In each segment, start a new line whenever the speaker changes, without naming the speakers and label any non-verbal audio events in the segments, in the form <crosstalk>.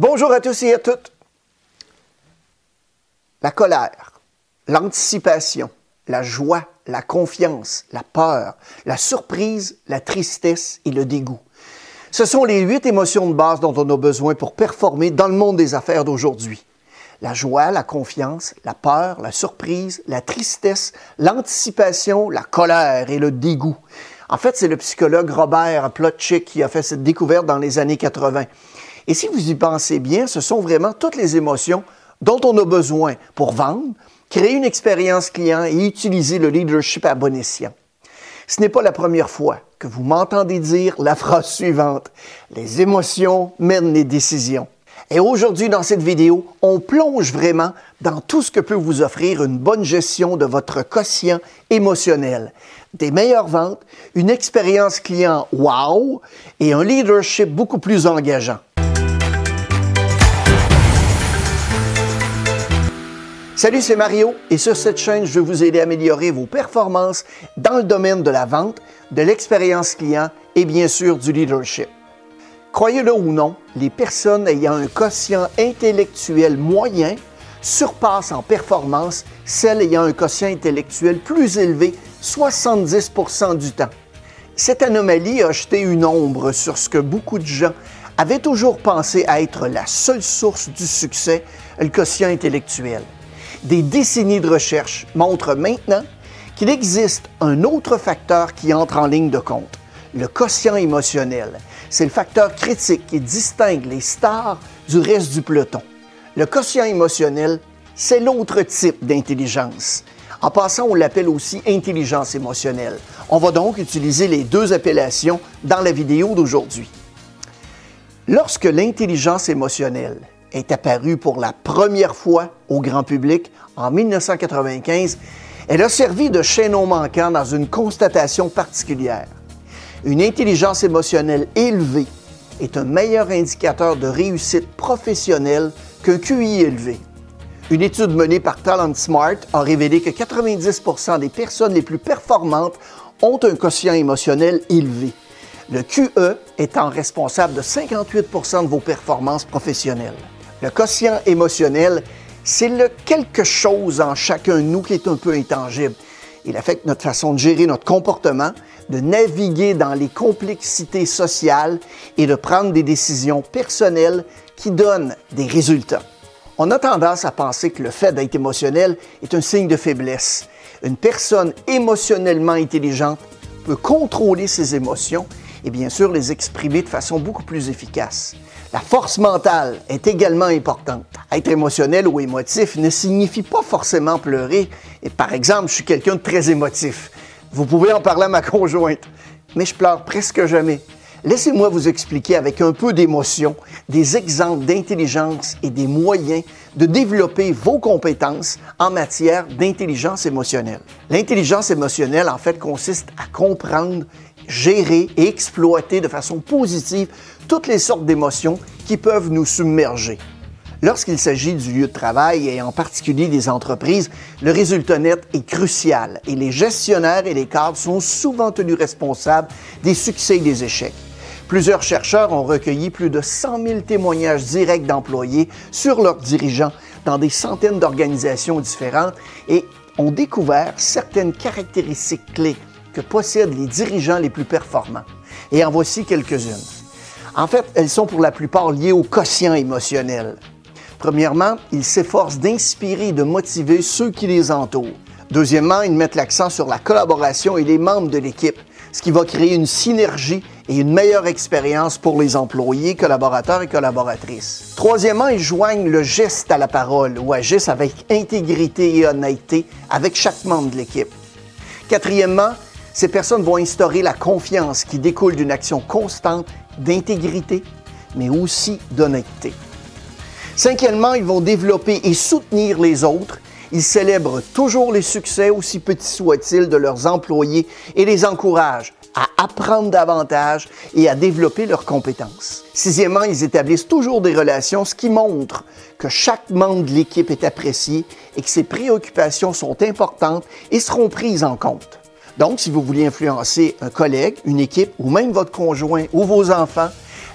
Bonjour à tous et à toutes. La colère, l'anticipation, la joie, la confiance, la peur, la surprise, la tristesse et le dégoût. Ce sont les huit émotions de base dont on a besoin pour performer dans le monde des affaires d'aujourd'hui. La joie, la confiance, la peur, la surprise, la tristesse, l'anticipation, la colère et le dégoût. En fait, c'est le psychologue Robert Plotchick qui a fait cette découverte dans les années 80. Et si vous y pensez bien, ce sont vraiment toutes les émotions dont on a besoin pour vendre, créer une expérience client et utiliser le leadership à bon escient. Ce n'est pas la première fois que vous m'entendez dire la <laughs> phrase suivante. Les émotions mènent les décisions. Et aujourd'hui, dans cette vidéo, on plonge vraiment dans tout ce que peut vous offrir une bonne gestion de votre quotient émotionnel. Des meilleures ventes, une expérience client wow et un leadership beaucoup plus engageant. Salut, c'est Mario et sur cette chaîne, je vais vous aider à améliorer vos performances dans le domaine de la vente, de l'expérience client et bien sûr du leadership. Croyez-le ou non, les personnes ayant un quotient intellectuel moyen surpassent en performance celles ayant un quotient intellectuel plus élevé 70% du temps. Cette anomalie a jeté une ombre sur ce que beaucoup de gens avaient toujours pensé être la seule source du succès, le quotient intellectuel des décennies de recherche montrent maintenant qu'il existe un autre facteur qui entre en ligne de compte, le quotient émotionnel. C'est le facteur critique qui distingue les stars du reste du peloton. Le quotient émotionnel, c'est l'autre type d'intelligence. En passant, on l'appelle aussi intelligence émotionnelle. On va donc utiliser les deux appellations dans la vidéo d'aujourd'hui. Lorsque l'intelligence émotionnelle est apparue pour la première fois au grand public en 1995, elle a servi de chaînon manquant dans une constatation particulière. Une intelligence émotionnelle élevée est un meilleur indicateur de réussite professionnelle qu'un QI élevé. Une étude menée par Talent Smart a révélé que 90% des personnes les plus performantes ont un quotient émotionnel élevé. Le QE étant responsable de 58% de vos performances professionnelles. Le quotient émotionnel, c'est le quelque chose en chacun de nous qui est un peu intangible. Il affecte notre façon de gérer notre comportement, de naviguer dans les complexités sociales et de prendre des décisions personnelles qui donnent des résultats. On a tendance à penser que le fait d'être émotionnel est un signe de faiblesse. Une personne émotionnellement intelligente peut contrôler ses émotions et bien sûr les exprimer de façon beaucoup plus efficace. La force mentale est également importante. Être émotionnel ou émotif ne signifie pas forcément pleurer. Et par exemple, je suis quelqu'un de très émotif. Vous pouvez en parler à ma <laughs> conjointe, mais je pleure presque jamais. Laissez-moi vous expliquer avec un peu d'émotion des exemples d'intelligence et des moyens de développer vos compétences en matière d'intelligence émotionnelle. L'intelligence émotionnelle, en fait, consiste à comprendre gérer et exploiter de façon positive toutes les sortes d'émotions qui peuvent nous submerger. Lorsqu'il s'agit du lieu de travail et en particulier des entreprises, le résultat net est crucial et les gestionnaires et les cadres sont souvent tenus responsables des succès et des échecs. Plusieurs chercheurs ont recueilli plus de 100 000 témoignages directs d'employés sur leurs dirigeants dans des centaines d'organisations différentes et ont découvert certaines caractéristiques clés que possèdent les dirigeants les plus performants. Et en voici quelques-unes. En fait, elles sont pour la plupart liées au quotient émotionnel. Premièrement, ils s'efforcent d'inspirer et de motiver ceux qui les entourent. Deuxièmement, ils mettent l'accent sur la collaboration et les membres de l'équipe, ce qui va créer une synergie et une meilleure expérience pour les employés, collaborateurs et collaboratrices. Troisièmement, ils joignent le geste à la parole ou agissent avec intégrité et honnêteté avec chaque membre de l'équipe. Quatrièmement, ces personnes vont instaurer la confiance qui découle d'une action constante d'intégrité, mais aussi d'honnêteté. Cinquièmement, ils vont développer et soutenir les autres. Ils célèbrent toujours les succès, aussi petits soient-ils, de leurs employés et les encouragent à apprendre davantage et à développer leurs compétences. Sixièmement, ils établissent toujours des relations, ce qui montre que chaque membre de l'équipe est apprécié et que ses préoccupations sont importantes et seront prises en compte. Donc, si vous voulez influencer un collègue, une équipe ou même votre conjoint ou vos enfants,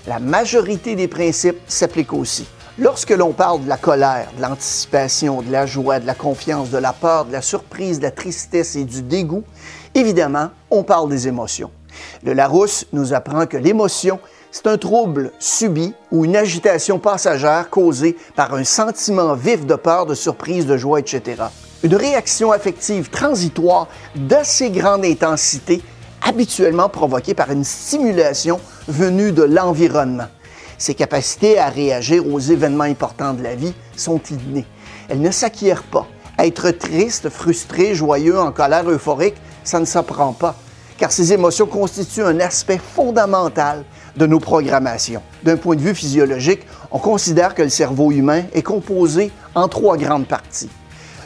la majorité des principes s'appliquent aussi. Lorsque l'on parle de la colère, de l'anticipation, de la joie, de la confiance, de la peur, de la surprise, de la tristesse et du dégoût, évidemment, on parle des émotions. Le Larousse nous apprend que l'émotion, c'est un trouble subi ou une agitation passagère causée par un sentiment vif de peur, de surprise, de joie, etc. Une réaction affective transitoire d'assez grande intensité, habituellement provoquée par une stimulation venue de l'environnement. Ses capacités à réagir aux événements importants de la vie sont innées. Elles ne s'acquièrent pas. Être triste, frustré, joyeux, en colère, euphorique, ça ne s'apprend pas, car ces émotions constituent un aspect fondamental de nos programmations. D'un point de vue physiologique, on considère que le cerveau humain est composé en trois grandes parties.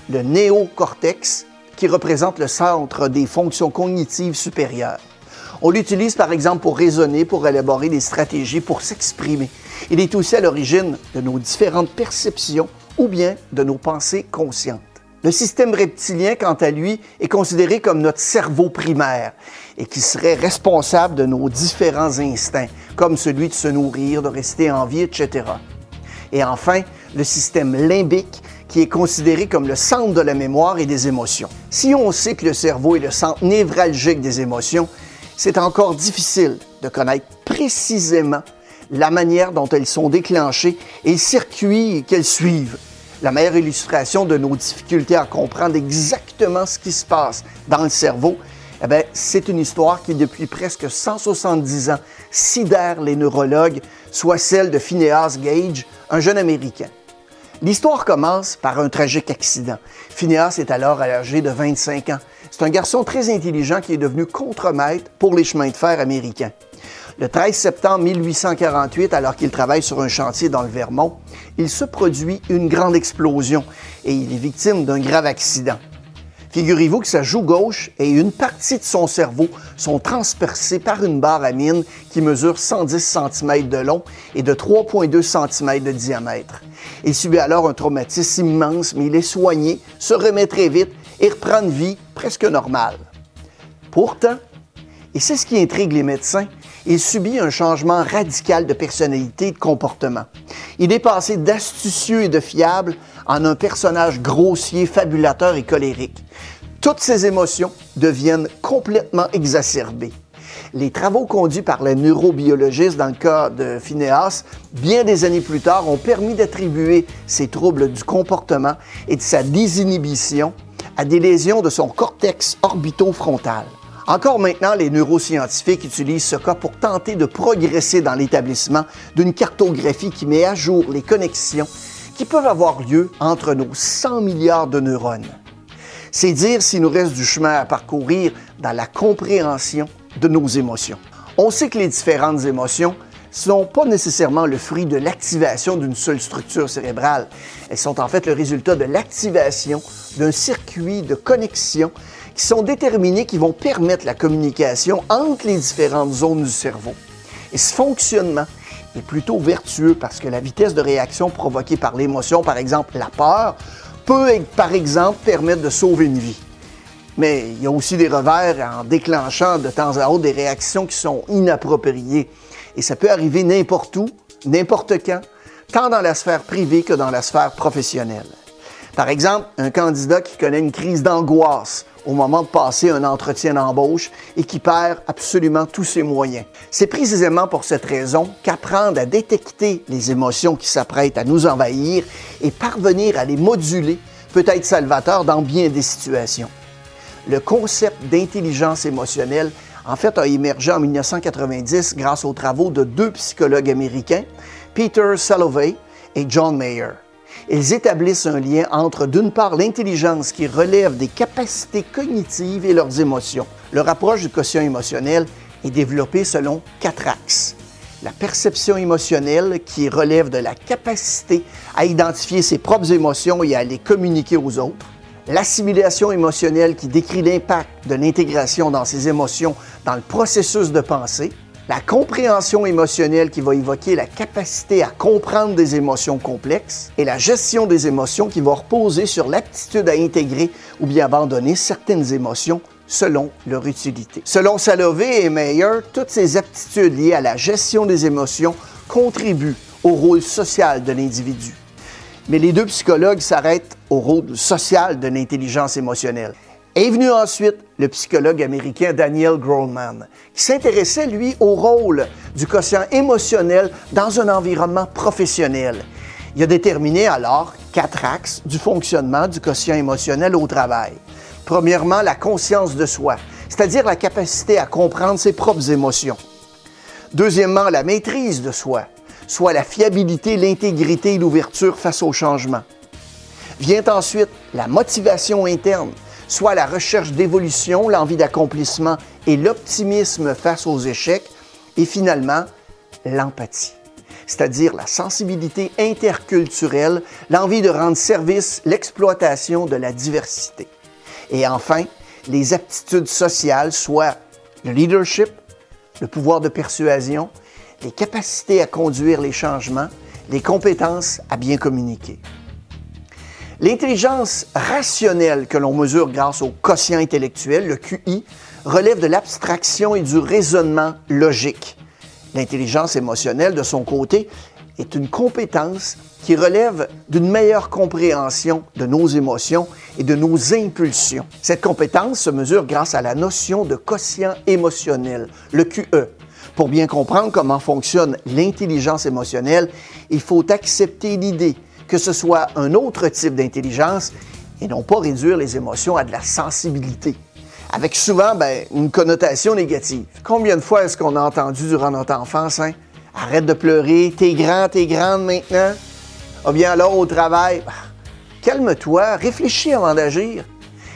Le néocortex, qui représente le centre des fonctions cognitives supérieures. On l'utilise par exemple pour raisonner, pour élaborer des stratégies, pour s'exprimer. Il est aussi à l'origine de nos différentes perceptions ou bien de nos pensées conscientes. Le système reptilien, quant à lui, est considéré comme notre cerveau primaire et qui serait responsable de nos différents instincts, comme celui de se nourrir, de rester en vie, etc. Et enfin, le système limbique, qui est considéré comme le centre de la mémoire et des émotions. Si on sait que le cerveau est le centre névralgique des émotions, c'est encore difficile de connaître précisément la manière dont elles sont déclenchées et le circuit qu'elles suivent. La meilleure illustration de nos difficultés à comprendre exactement ce qui se passe dans le cerveau, eh c'est une histoire qui, depuis presque 170 ans, sidère les neurologues, soit celle de Phineas Gage, un jeune Américain. L'histoire commence par un tragique accident. Phineas est alors âgé de 25 ans. C'est un garçon très intelligent qui est devenu contremaître pour les chemins de fer américains. Le 13 septembre 1848, alors qu'il travaille sur un chantier dans le Vermont, il se produit une grande explosion et il est victime d'un grave accident. Figurez-vous que sa joue gauche et une partie de son cerveau sont transpercées par une barre à mine qui mesure 110 cm de long et de 3,2 cm de diamètre. Il subit alors un traumatisme immense, mais il est soigné, se remet très vite et reprend une vie presque normale. Pourtant, et c'est ce qui intrigue les médecins, il subit un changement radical de personnalité et de comportement. Il est passé d'astucieux et de fiable en un personnage grossier, fabulateur et colérique. Toutes ses émotions deviennent complètement exacerbées. Les travaux conduits par les neurobiologistes dans le cas de Phineas, bien des années plus tard, ont permis d'attribuer ces troubles du comportement et de sa désinhibition à des lésions de son cortex orbitofrontal. Encore maintenant, les neuroscientifiques utilisent ce cas pour tenter de progresser dans l'établissement d'une cartographie qui met à jour les connexions qui peuvent avoir lieu entre nos 100 milliards de neurones. C'est dire s'il nous reste du chemin à parcourir dans la compréhension de nos émotions. On sait que les différentes émotions ne sont pas nécessairement le fruit de l'activation d'une seule structure cérébrale. Elles sont en fait le résultat de l'activation d'un circuit de connexion qui sont déterminés, qui vont permettre la communication entre les différentes zones du cerveau. Et ce fonctionnement est plutôt vertueux parce que la vitesse de réaction provoquée par l'émotion, par exemple la peur, peut par exemple permettre de sauver une vie. Mais il y a aussi des revers en déclenchant de temps à autre des réactions qui sont inappropriées. Et ça peut arriver n'importe où, n'importe quand, tant dans la sphère privée que dans la sphère professionnelle. Par exemple, un candidat qui connaît une crise d'angoisse au moment de passer un entretien d'embauche et qui perd absolument tous ses moyens. C'est précisément pour cette raison qu'apprendre à détecter les émotions qui s'apprêtent à nous envahir et parvenir à les moduler peut être salvateur dans bien des situations. Le concept d'intelligence émotionnelle en fait a émergé en 1990 grâce aux travaux de deux psychologues américains, Peter Salovey et John Mayer. Ils établissent un lien entre, d'une part, l'intelligence qui relève des capacités cognitives et leurs émotions. Leur approche du quotient émotionnel est développée selon quatre axes. La perception émotionnelle qui relève de la capacité à identifier ses propres émotions et à les communiquer aux autres. L'assimilation émotionnelle qui décrit l'impact de l'intégration dans ses émotions dans le processus de pensée la compréhension émotionnelle qui va évoquer la capacité à comprendre des émotions complexes et la gestion des émotions qui va reposer sur l'aptitude à intégrer ou bien abandonner certaines émotions selon leur utilité. Selon Salovey et Meyer, toutes ces aptitudes liées à la gestion des émotions contribuent au rôle social de l'individu. Mais les deux psychologues s'arrêtent au rôle social de l'intelligence émotionnelle. Est venu ensuite le psychologue américain Daniel Grohlman, qui s'intéressait, lui, au rôle du quotient émotionnel dans un environnement professionnel. Il a déterminé alors quatre axes du fonctionnement du quotient émotionnel au travail. Premièrement, la conscience de soi, c'est-à-dire la capacité à comprendre ses propres émotions. Deuxièmement, la maîtrise de soi, soit la fiabilité, l'intégrité et l'ouverture face au changement. Vient ensuite la motivation interne, soit la recherche d'évolution, l'envie d'accomplissement et l'optimisme face aux échecs. Et finalement, l'empathie, c'est-à-dire la sensibilité interculturelle, l'envie de rendre service, l'exploitation de la diversité. Et enfin, les aptitudes sociales, soit le leadership, le pouvoir de persuasion, les capacités à conduire les changements, les compétences à bien communiquer. L'intelligence rationnelle que l'on mesure grâce au quotient intellectuel, le QI, relève de l'abstraction et du raisonnement logique. L'intelligence émotionnelle, de son côté, est une compétence qui relève d'une meilleure compréhension de nos émotions et de nos impulsions. Cette compétence se mesure grâce à la notion de quotient émotionnel, le QE. Pour bien comprendre comment fonctionne l'intelligence émotionnelle, il faut accepter l'idée que ce soit un autre type d'intelligence et non pas réduire les émotions à de la sensibilité, avec souvent ben, une connotation négative. Combien de fois est-ce qu'on a entendu durant notre enfance, hein? Arrête de pleurer, t'es grand, t'es grande maintenant. Ah bien alors au travail, bah, calme-toi, réfléchis avant d'agir.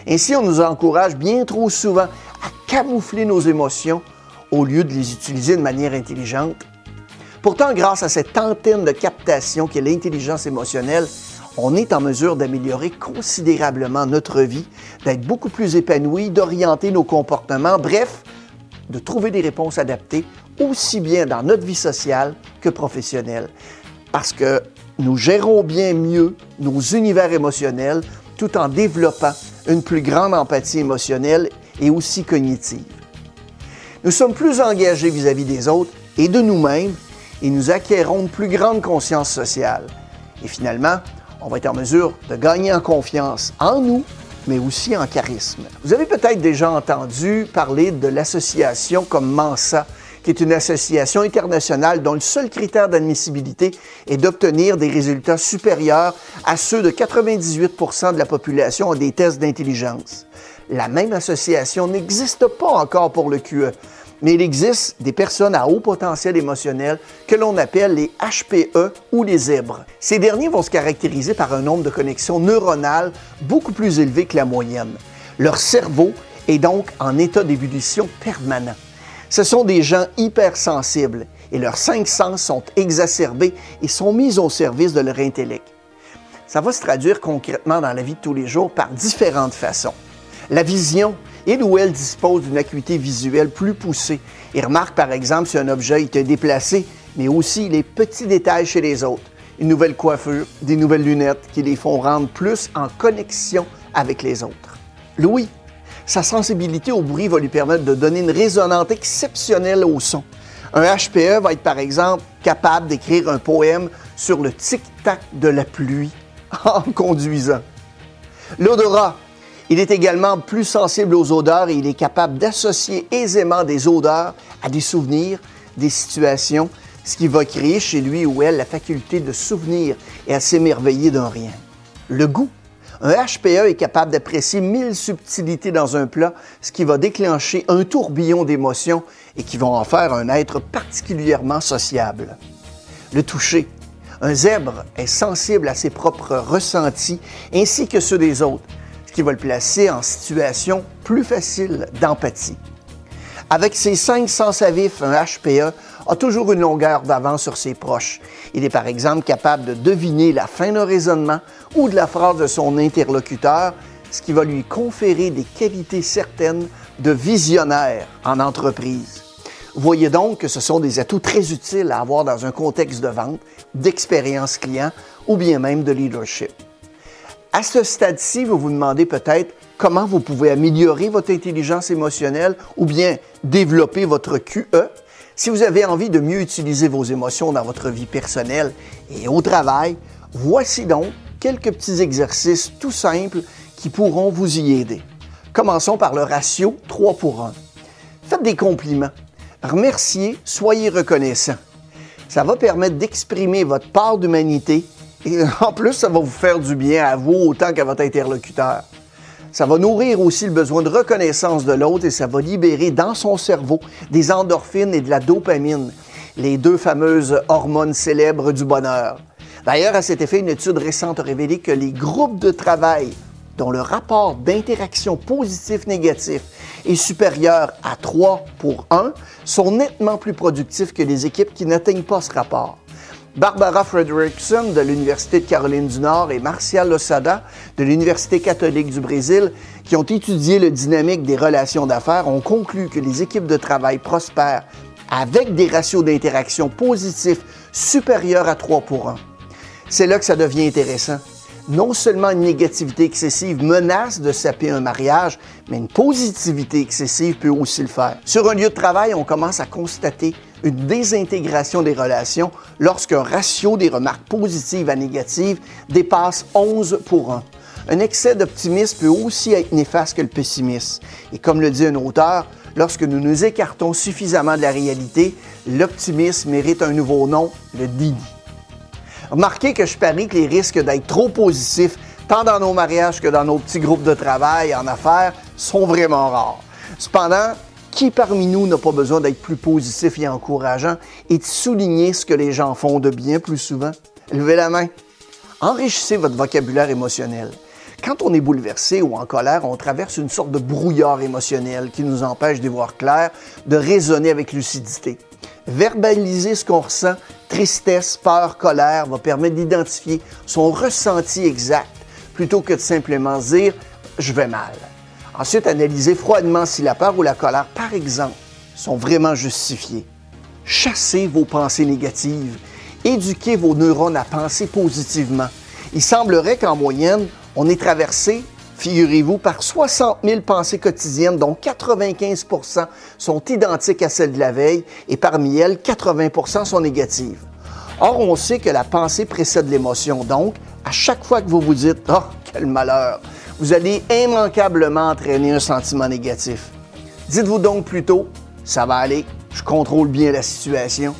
Ainsi, on nous encourage bien trop souvent à camoufler nos émotions au lieu de les utiliser de manière intelligente. Pourtant, grâce à cette antenne de captation qu'est l'intelligence émotionnelle, on est en mesure d'améliorer considérablement notre vie, d'être beaucoup plus épanoui, d'orienter nos comportements, bref, de trouver des réponses adaptées aussi bien dans notre vie sociale que professionnelle. Parce que nous gérons bien mieux nos univers émotionnels tout en développant une plus grande empathie émotionnelle et aussi cognitive. Nous sommes plus engagés vis-à-vis des autres et de nous-mêmes et nous acquérons une plus grande conscience sociale. Et finalement, on va être en mesure de gagner en confiance en nous, mais aussi en charisme. Vous avez peut-être déjà entendu parler de l'association comme Mensa, qui est une association internationale dont le seul critère d'admissibilité est d'obtenir des résultats supérieurs à ceux de 98% de la population en des tests d'intelligence. La même association n'existe pas encore pour le QE, mais il existe des personnes à haut potentiel émotionnel que l'on appelle les HPE ou les zèbres. Ces derniers vont se caractériser par un nombre de connexions neuronales beaucoup plus élevé que la moyenne. Leur cerveau est donc en état d'ébullition permanent. Ce sont des gens hypersensibles et leurs cinq sens sont exacerbés et sont mis au service de leur intellect. Ça va se traduire concrètement dans la vie de tous les jours par différentes façons. La vision, il ou elle dispose d'une acuité visuelle plus poussée et remarque par exemple si un objet est déplacé, mais aussi les petits détails chez les autres. Une nouvelle coiffure, des nouvelles lunettes qui les font rendre plus en connexion avec les autres. Louis, sa sensibilité au bruit va lui permettre de donner une résonance exceptionnelle au son. Un HPE va être par exemple capable d'écrire un poème sur le tic-tac de la pluie <laughs> en conduisant. L'odorat, il est également plus sensible aux odeurs et il est capable d'associer aisément des odeurs à des souvenirs, des situations, ce qui va créer chez lui ou elle la faculté de souvenir et à s'émerveiller d'un rien. Le goût, un HPE est capable d'apprécier mille subtilités dans un plat, ce qui va déclencher un tourbillon d'émotions et qui vont en faire un être particulièrement sociable. Le toucher. Un zèbre est sensible à ses propres ressentis ainsi que ceux des autres, qui va le placer en situation plus facile d'empathie. Avec ses cinq sens à vif, un HPE a toujours une longueur d'avance sur ses proches. Il est par exemple capable de deviner la fin d'un raisonnement ou de la phrase de son interlocuteur, ce qui va lui conférer des qualités certaines de visionnaire en entreprise. Voyez donc que ce sont des atouts très utiles à avoir dans un contexte de vente, d'expérience client ou bien même de leadership. À ce stade-ci, vous vous demandez peut-être comment vous pouvez améliorer votre intelligence émotionnelle ou bien développer votre QE. Si vous avez envie de mieux utiliser vos émotions dans votre vie personnelle et au travail, voici donc quelques petits exercices tout simples qui pourront vous y aider. Commençons par le ratio 3 pour 1. Faites des compliments. Remerciez, soyez reconnaissant. Ça va permettre d'exprimer votre part d'humanité en plus, ça va vous faire du bien à vous autant qu'à votre interlocuteur. Ça va nourrir aussi le besoin de reconnaissance de l'autre et ça va libérer dans son cerveau des endorphines et de la dopamine, les deux fameuses hormones célèbres du bonheur. D'ailleurs, à cet effet, une étude récente a révélé que les groupes de travail dont le rapport d'interaction positif-négatif est supérieur à 3 pour 1 sont nettement plus productifs que les équipes qui n'atteignent pas ce rapport. Barbara Frederickson de l'Université de Caroline du Nord et Marcial Losada de l'Université catholique du Brésil, qui ont étudié le dynamique des relations d'affaires, ont conclu que les équipes de travail prospèrent avec des ratios d'interaction positifs supérieurs à 3 pour 1. C'est là que ça devient intéressant. Non seulement une négativité excessive menace de saper un mariage, mais une positivité excessive peut aussi le faire. Sur un lieu de travail, on commence à constater une désintégration des relations lorsqu'un ratio des remarques positives à négatives dépasse 11 pour 1. Un excès d'optimisme peut aussi être néfaste que le pessimisme. Et comme le dit un auteur, lorsque nous nous écartons suffisamment de la réalité, l'optimisme mérite un nouveau nom, le déni. Remarquez que je parie que les risques d'être trop positifs, tant dans nos mariages que dans nos petits groupes de travail, en affaires, sont vraiment rares. Cependant, qui parmi nous n'a pas besoin d'être plus positif et encourageant et de souligner ce que les gens font de bien plus souvent? Levez la main. Enrichissez votre vocabulaire émotionnel. Quand on est bouleversé ou en colère, on traverse une sorte de brouillard émotionnel qui nous empêche d'y voir clair, de raisonner avec lucidité. Verbaliser ce qu'on ressent, tristesse, peur, colère, va permettre d'identifier son ressenti exact plutôt que de simplement dire je vais mal. Ensuite, analysez froidement si la peur ou la colère, par exemple, sont vraiment justifiées. Chassez vos pensées négatives. Éduquez vos neurones à penser positivement. Il semblerait qu'en moyenne, on est traversé, figurez-vous, par 60 000 pensées quotidiennes, dont 95% sont identiques à celles de la veille et parmi elles, 80% sont négatives. Or, on sait que la pensée précède l'émotion, donc, à chaque fois que vous vous dites Oh, quel malheur, vous allez immanquablement entraîner un sentiment négatif. Dites-vous donc plutôt, ça va aller, je contrôle bien la situation.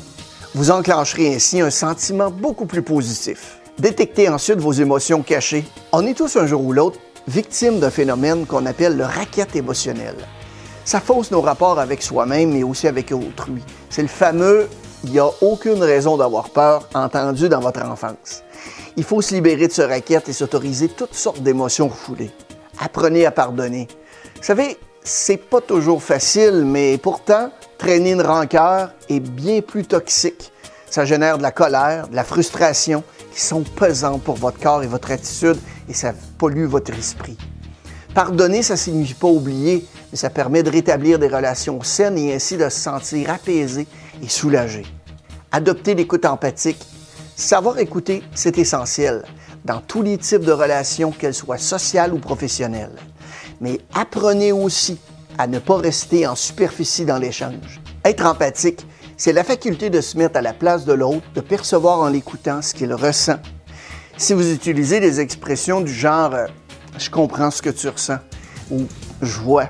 Vous enclencherez ainsi un sentiment beaucoup plus positif. Détectez ensuite vos émotions cachées. On est tous un jour ou l'autre victimes d'un phénomène qu'on appelle le racket émotionnel. Ça fausse nos rapports avec soi-même, mais aussi avec autrui. C'est le fameux il n'y a aucune raison d'avoir peur entendu dans votre enfance. Il faut se libérer de ce racket et s'autoriser toutes sortes d'émotions refoulées. Apprenez à pardonner. Vous savez, c'est pas toujours facile, mais pourtant, traîner une rancœur est bien plus toxique. Ça génère de la colère, de la frustration sont pesantes pour votre corps et votre attitude et ça pollue votre esprit. Pardonner, ça ne signifie pas oublier, mais ça permet de rétablir des relations saines et ainsi de se sentir apaisé et soulagé. Adopter l'écoute empathique Savoir écouter, c'est essentiel dans tous les types de relations, qu'elles soient sociales ou professionnelles. Mais apprenez aussi à ne pas rester en superficie dans l'échange. Être empathique, c'est la faculté de se mettre à la place de l'autre, de percevoir en l'écoutant ce qu'il ressent. Si vous utilisez des expressions du genre euh, je comprends ce que tu ressens ou je vois,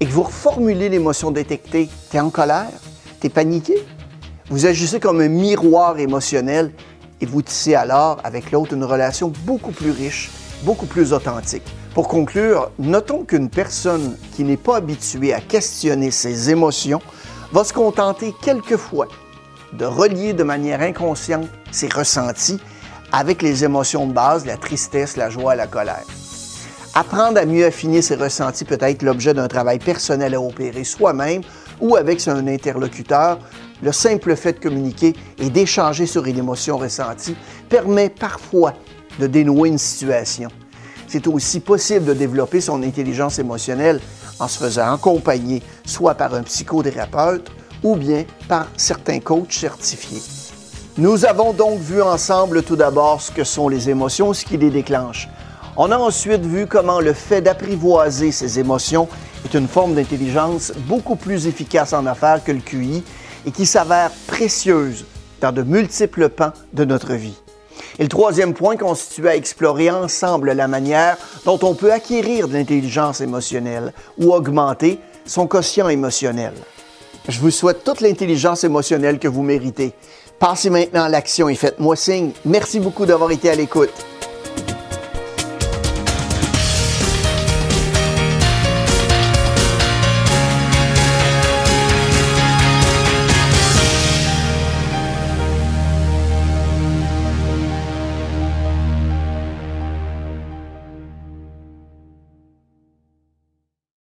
et que vous reformulez l'émotion détectée, t'es en colère, t'es paniqué, vous agissez comme un miroir émotionnel et vous tissez alors avec l'autre une relation beaucoup plus riche, beaucoup plus authentique. Pour conclure, notons qu'une personne qui n'est pas habituée à questionner ses émotions va se contenter quelquefois de relier de manière inconsciente ses ressentis avec les émotions de base, la tristesse, la joie, la colère. Apprendre à mieux affiner ses ressentis peut être l'objet d'un travail personnel à opérer soi-même ou avec un interlocuteur le simple fait de communiquer et d'échanger sur une émotion ressentie permet parfois de dénouer une situation. C'est aussi possible de développer son intelligence émotionnelle en se faisant accompagner soit par un psychothérapeute ou bien par certains coachs certifiés. Nous avons donc vu ensemble tout d'abord ce que sont les émotions, ce qui les déclenche. On a ensuite vu comment le fait d'apprivoiser ces émotions est une forme d'intelligence beaucoup plus efficace en affaires que le QI et qui s'avère précieuse dans de multiples pans de notre vie. Et le troisième point constitue à explorer ensemble la manière dont on peut acquérir de l'intelligence émotionnelle ou augmenter son quotient émotionnel. Je vous souhaite toute l'intelligence émotionnelle que vous méritez. Passez maintenant à l'action et faites-moi signe. Merci beaucoup d'avoir été à l'écoute.